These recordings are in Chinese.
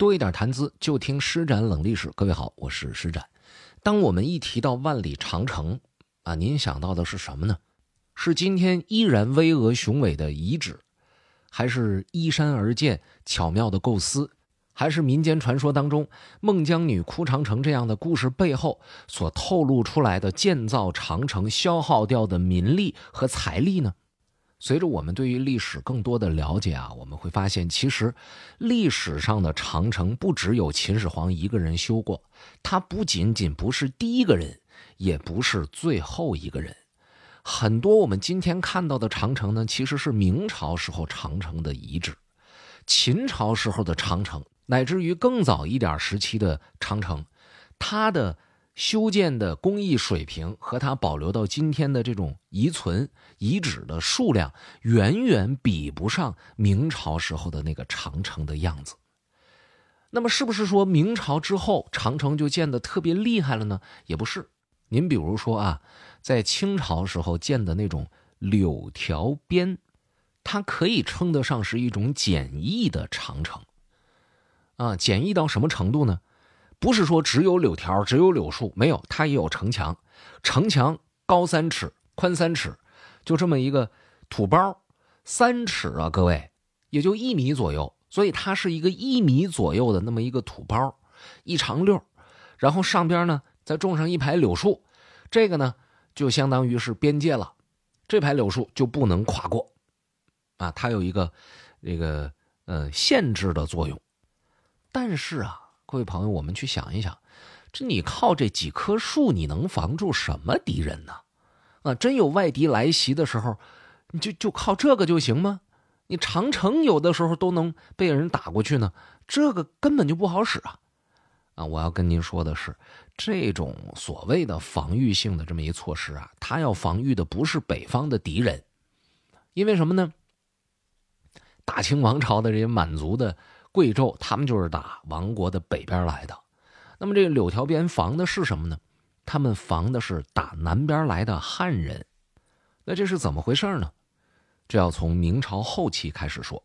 多一点谈资，就听施展冷历史。各位好，我是施展。当我们一提到万里长城啊，您想到的是什么呢？是今天依然巍峨雄伟的遗址，还是依山而建巧妙的构思，还是民间传说当中孟姜女哭长城这样的故事背后所透露出来的建造长城消耗掉的民力和财力呢？随着我们对于历史更多的了解啊，我们会发现，其实历史上的长城不只有秦始皇一个人修过，他不仅仅不是第一个人，也不是最后一个人。很多我们今天看到的长城呢，其实是明朝时候长城的遗址，秦朝时候的长城，乃至于更早一点时期的长城，它的。修建的工艺水平和它保留到今天的这种遗存遗址的数量，远远比不上明朝时候的那个长城的样子。那么，是不是说明朝之后长城就建得特别厉害了呢？也不是。您比如说啊，在清朝时候建的那种柳条边，它可以称得上是一种简易的长城。啊，简易到什么程度呢？不是说只有柳条，只有柳树，没有，它也有城墙。城墙高三尺，宽三尺，就这么一个土包，三尺啊，各位，也就一米左右。所以它是一个一米左右的那么一个土包，一长溜，然后上边呢再种上一排柳树，这个呢就相当于是边界了，这排柳树就不能跨过，啊，它有一个这个呃限制的作用。但是啊。各位朋友，我们去想一想，这你靠这几棵树，你能防住什么敌人呢？啊，真有外敌来袭的时候，你就就靠这个就行吗？你长城有的时候都能被人打过去呢，这个根本就不好使啊！啊，我要跟您说的是，这种所谓的防御性的这么一措施啊，它要防御的不是北方的敌人，因为什么呢？大清王朝的这些满族的。贵胄他们就是打王国的北边来的，那么这柳条边防的是什么呢？他们防的是打南边来的汉人。那这是怎么回事呢？这要从明朝后期开始说。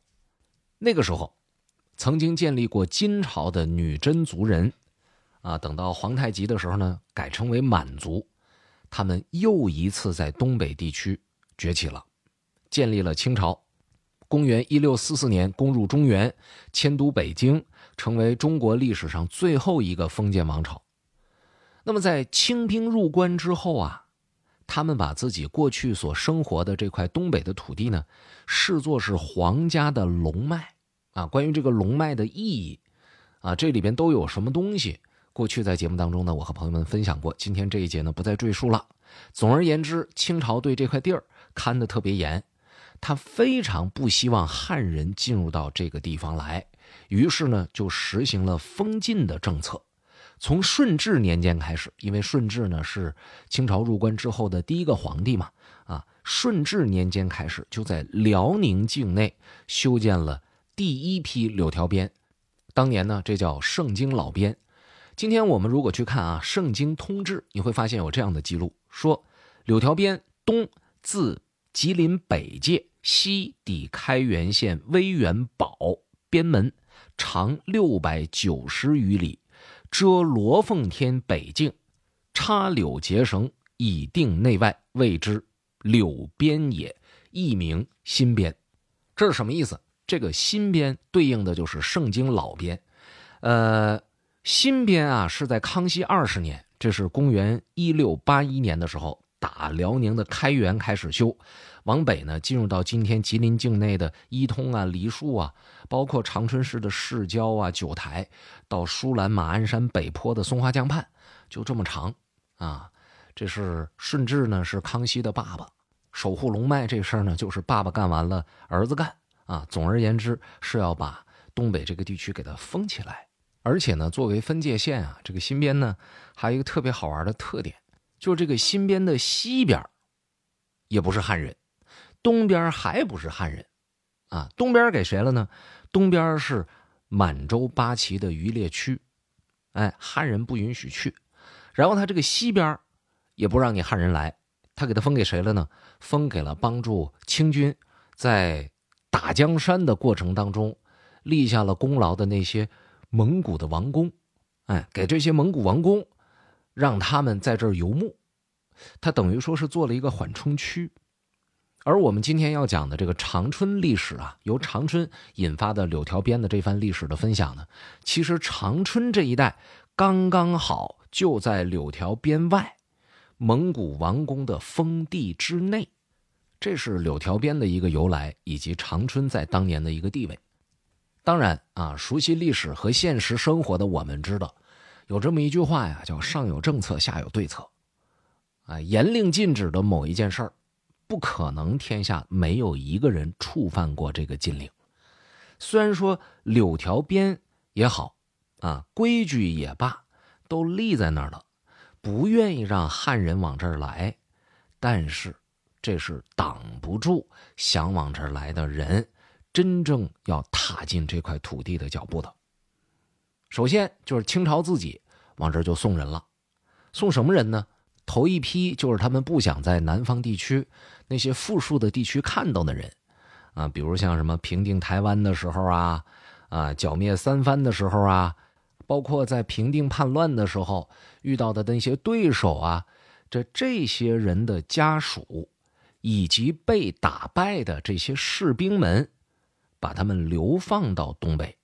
那个时候，曾经建立过金朝的女真族人，啊，等到皇太极的时候呢，改称为满族，他们又一次在东北地区崛起了，建立了清朝。公元一六四四年，攻入中原，迁都北京，成为中国历史上最后一个封建王朝。那么，在清兵入关之后啊，他们把自己过去所生活的这块东北的土地呢，视作是皇家的龙脉啊。关于这个龙脉的意义啊，这里边都有什么东西？过去在节目当中呢，我和朋友们分享过。今天这一节呢，不再赘述了。总而言之，清朝对这块地儿看得特别严。他非常不希望汉人进入到这个地方来，于是呢，就实行了封禁的政策。从顺治年间开始，因为顺治呢是清朝入关之后的第一个皇帝嘛，啊，顺治年间开始就在辽宁境内修建了第一批柳条边。当年呢，这叫圣经老边。今天我们如果去看啊，《圣经通志》，你会发现有这样的记录：说柳条边东自吉林北界。西抵开原县威远堡边门，长六百九十余里，遮罗凤天北境，插柳结绳以定内外，谓之柳边也，亦名新边。这是什么意思？这个新边对应的就是圣经老边，呃，新边啊是在康熙二十年，这是公元一六八一年的时候。打辽宁的开原开始修，往北呢，进入到今天吉林境内的伊通啊、梨树啊，包括长春市的市郊啊、九台，到舒兰、马鞍山北坡的松花江畔，就这么长啊。这是顺治呢，是康熙的爸爸，守护龙脉这事儿呢，就是爸爸干完了，儿子干啊。总而言之，是要把东北这个地区给它封起来，而且呢，作为分界线啊，这个新边呢，还有一个特别好玩的特点。就是这个新边的西边，也不是汉人，东边还不是汉人，啊，东边给谁了呢？东边是满洲八旗的渔猎区，哎，汉人不允许去。然后他这个西边，也不让你汉人来，他给他封给谁了呢？封给了帮助清军在打江山的过程当中立下了功劳的那些蒙古的王公，哎，给这些蒙古王公，让他们在这儿游牧，他等于说是做了一个缓冲区。而我们今天要讲的这个长春历史啊，由长春引发的柳条边的这番历史的分享呢，其实长春这一带刚刚好就在柳条边外，蒙古王宫的封地之内，这是柳条边的一个由来，以及长春在当年的一个地位。当然啊，熟悉历史和现实生活的我们知道，有这么一句话呀，叫“上有政策，下有对策”。啊，严令禁止的某一件事儿。不可能，天下没有一个人触犯过这个禁令。虽然说柳条边也好，啊，规矩也罢，都立在那儿了，不愿意让汉人往这儿来，但是这是挡不住想往这儿来的人真正要踏进这块土地的脚步的。首先就是清朝自己往这儿就送人了，送什么人呢？头一批就是他们不想在南方地区那些富庶的地区看到的人，啊，比如像什么平定台湾的时候啊，啊，剿灭三藩的时候啊，包括在平定叛乱的时候遇到的那些对手啊，这这些人的家属，以及被打败的这些士兵们，把他们流放到东北，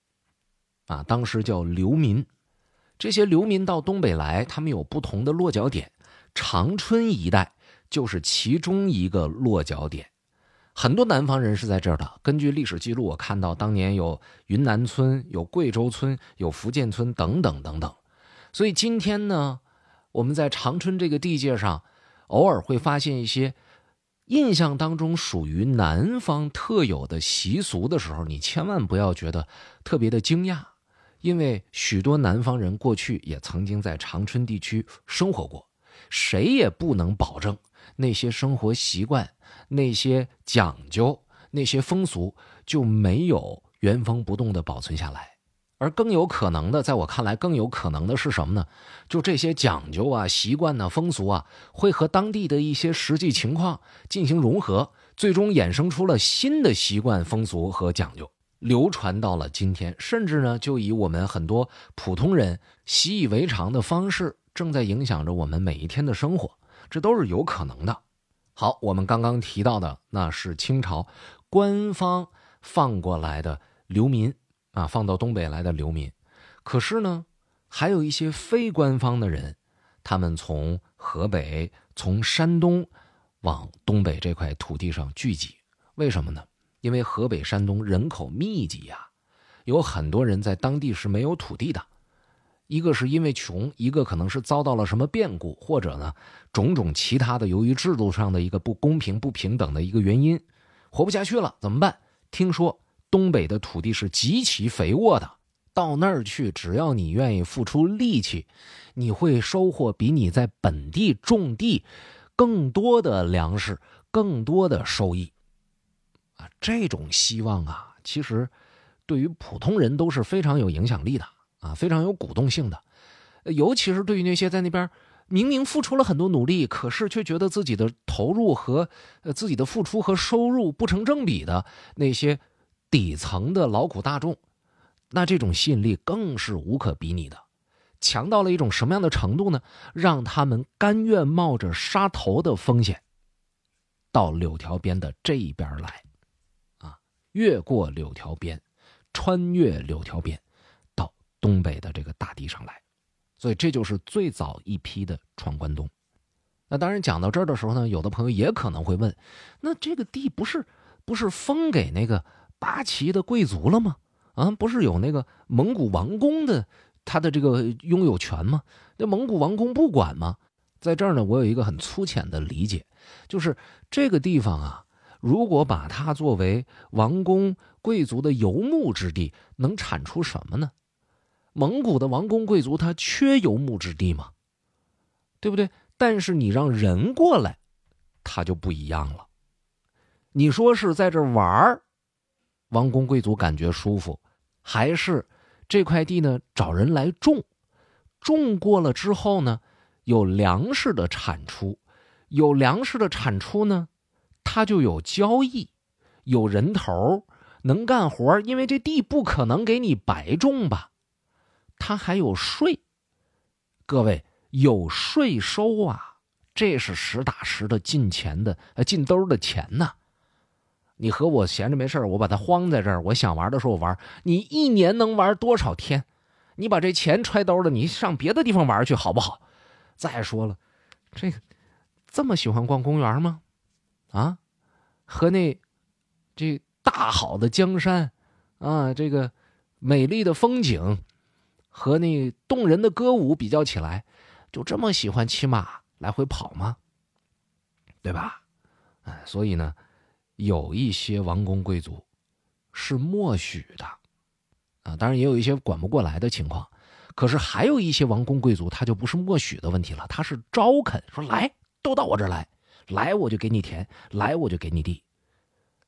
啊，当时叫流民，这些流民到东北来，他们有不同的落脚点。长春一带就是其中一个落脚点，很多南方人是在这儿的。根据历史记录，我看到当年有云南村、有贵州村、有福建村等等等等。所以今天呢，我们在长春这个地界上，偶尔会发现一些印象当中属于南方特有的习俗的时候，你千万不要觉得特别的惊讶，因为许多南方人过去也曾经在长春地区生活过。谁也不能保证那些生活习惯、那些讲究、那些风俗就没有原封不动的保存下来，而更有可能的，在我看来，更有可能的是什么呢？就这些讲究啊、习惯呢、风俗啊，会和当地的一些实际情况进行融合，最终衍生出了新的习惯、风俗和讲究，流传到了今天，甚至呢，就以我们很多普通人习以为常的方式。正在影响着我们每一天的生活，这都是有可能的。好，我们刚刚提到的那是清朝官方放过来的流民啊，放到东北来的流民。可是呢，还有一些非官方的人，他们从河北、从山东往东北这块土地上聚集。为什么呢？因为河北、山东人口密集呀，有很多人在当地是没有土地的。一个是因为穷，一个可能是遭到了什么变故，或者呢，种种其他的由于制度上的一个不公平、不平等的一个原因，活不下去了，怎么办？听说东北的土地是极其肥沃的，到那儿去，只要你愿意付出力气，你会收获比你在本地种地更多的粮食、更多的收益。啊，这种希望啊，其实对于普通人都是非常有影响力的。啊，非常有鼓动性的，尤其是对于那些在那边明明付出了很多努力，可是却觉得自己的投入和呃自己的付出和收入不成正比的那些底层的劳苦大众，那这种吸引力更是无可比拟的，强到了一种什么样的程度呢？让他们甘愿冒着杀头的风险，到柳条边的这一边来，啊，越过柳条边，穿越柳条边。东北的这个大地上来，所以这就是最早一批的闯关东。那当然讲到这儿的时候呢，有的朋友也可能会问：那这个地不是不是封给那个八旗的贵族了吗？啊，不是有那个蒙古王公的他的这个拥有权吗？那蒙古王公不管吗？在这儿呢，我有一个很粗浅的理解，就是这个地方啊，如果把它作为王公贵族的游牧之地，能产出什么呢？蒙古的王公贵族他缺游牧之地吗？对不对？但是你让人过来，他就不一样了。你说是在这玩儿，王公贵族感觉舒服，还是这块地呢找人来种，种过了之后呢，有粮食的产出，有粮食的产出呢，他就有交易，有人头，能干活因为这地不可能给你白种吧。他还有税。各位有税收啊，这是实打实的进钱的，呃，进兜的钱呐。你和我闲着没事我把它荒在这儿，我想玩的时候玩。你一年能玩多少天？你把这钱揣兜了，你上别的地方玩去好不好？再说了，这个这么喜欢逛公园吗？啊，和那这大好的江山啊，这个美丽的风景和那动人的歌舞比较起来，就这么喜欢骑马来回跑吗？对吧？哎，所以呢。有一些王公贵族是默许的，啊，当然也有一些管不过来的情况。可是还有一些王公贵族，他就不是默许的问题了，他是招恳，说来都到我这儿来，来我就给你田，来我就给你地。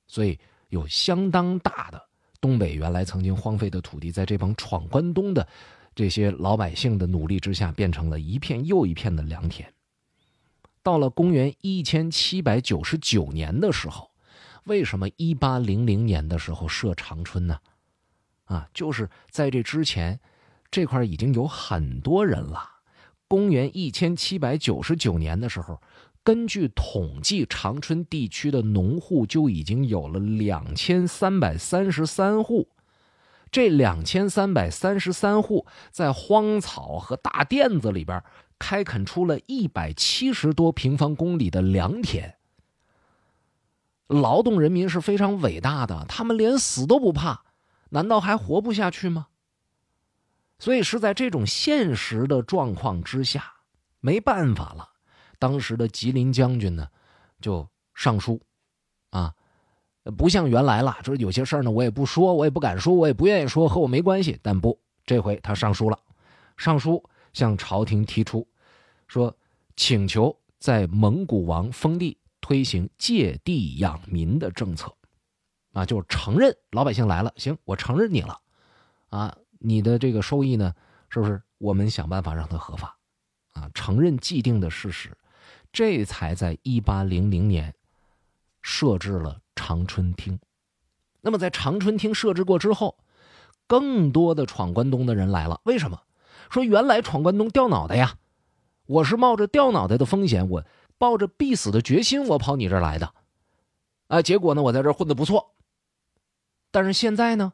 所以有相当大的东北原来曾经荒废的土地，在这帮闯关东的这些老百姓的努力之下，变成了一片又一片的良田。到了公元一千七百九十九年的时候。为什么一八零零年的时候设长春呢？啊，就是在这之前，这块已经有很多人了。公元一千七百九十九年的时候，根据统计，长春地区的农户就已经有了两千三百三十三户。这两千三百三十三户在荒草和大甸子里边开垦出了一百七十多平方公里的良田。劳动人民是非常伟大的，他们连死都不怕，难道还活不下去吗？所以是在这种现实的状况之下，没办法了。当时的吉林将军呢，就上书，啊，不像原来了，就是有些事儿呢，我也不说，我也不敢说，我也不愿意说，和我没关系。但不，这回他上书了，上书向朝廷提出，说请求在蒙古王封地。推行借地养民的政策，啊，就承认老百姓来了，行，我承认你了，啊，你的这个收益呢，是不是？我们想办法让它合法，啊，承认既定的事实，这才在一八零零年设置了长春厅。那么在长春厅设置过之后，更多的闯关东的人来了。为什么？说原来闯关东掉脑袋呀，我是冒着掉脑袋的风险，我。抱着必死的决心，我跑你这来的，啊，结果呢，我在这混的不错。但是现在呢，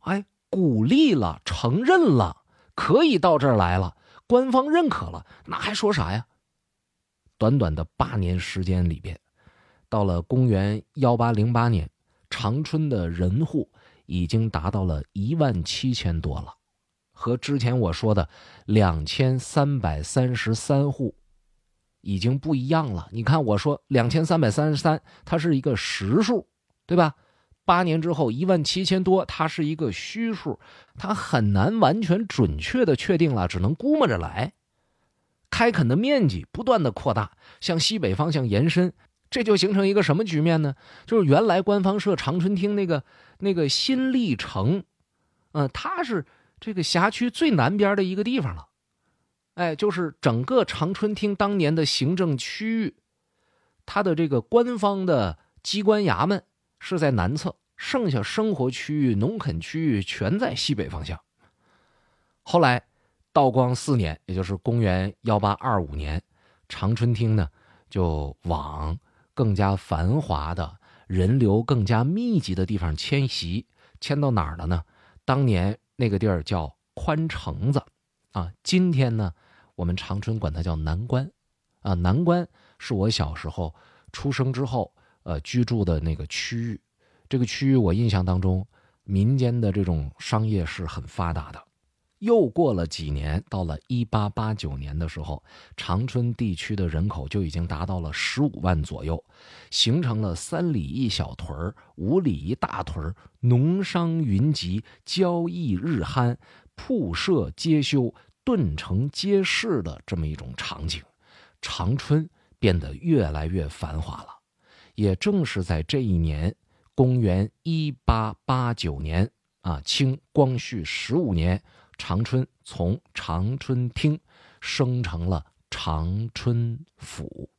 哎，鼓励了，承认了，可以到这儿来了，官方认可了，那还说啥呀？短短的八年时间里边，到了公元幺八零八年，长春的人户已经达到了一万七千多了，和之前我说的两千三百三十三户。已经不一样了。你看，我说两千三百三十三，它是一个实数，对吧？八年之后一万七千多，它是一个虚数，它很难完全准确的确定了，只能估摸着来。开垦的面积不断的扩大，向西北方向延伸，这就形成一个什么局面呢？就是原来官方设长春厅那个那个新立城，嗯，它是这个辖区最南边的一个地方了。哎，就是整个长春厅当年的行政区域，它的这个官方的机关衙门是在南侧，剩下生活区域、农垦区域全在西北方向。后来，道光四年，也就是公元幺八二五年，长春厅呢就往更加繁华的、人流更加密集的地方迁徙，迁到哪儿了呢？当年那个地儿叫宽城子，啊，今天呢？我们长春管它叫南关，啊，南关是我小时候出生之后，呃，居住的那个区域。这个区域我印象当中，民间的这种商业是很发达的。又过了几年，到了一八八九年的时候，长春地区的人口就已经达到了十五万左右，形成了三里一小屯儿，五里一大屯儿，农商云集，交易日酣，铺设皆修。顿成街市的这么一种场景，长春变得越来越繁华了。也正是在这一年，公元一八八九年啊，清光绪十五年，长春从长春厅升成了长春府。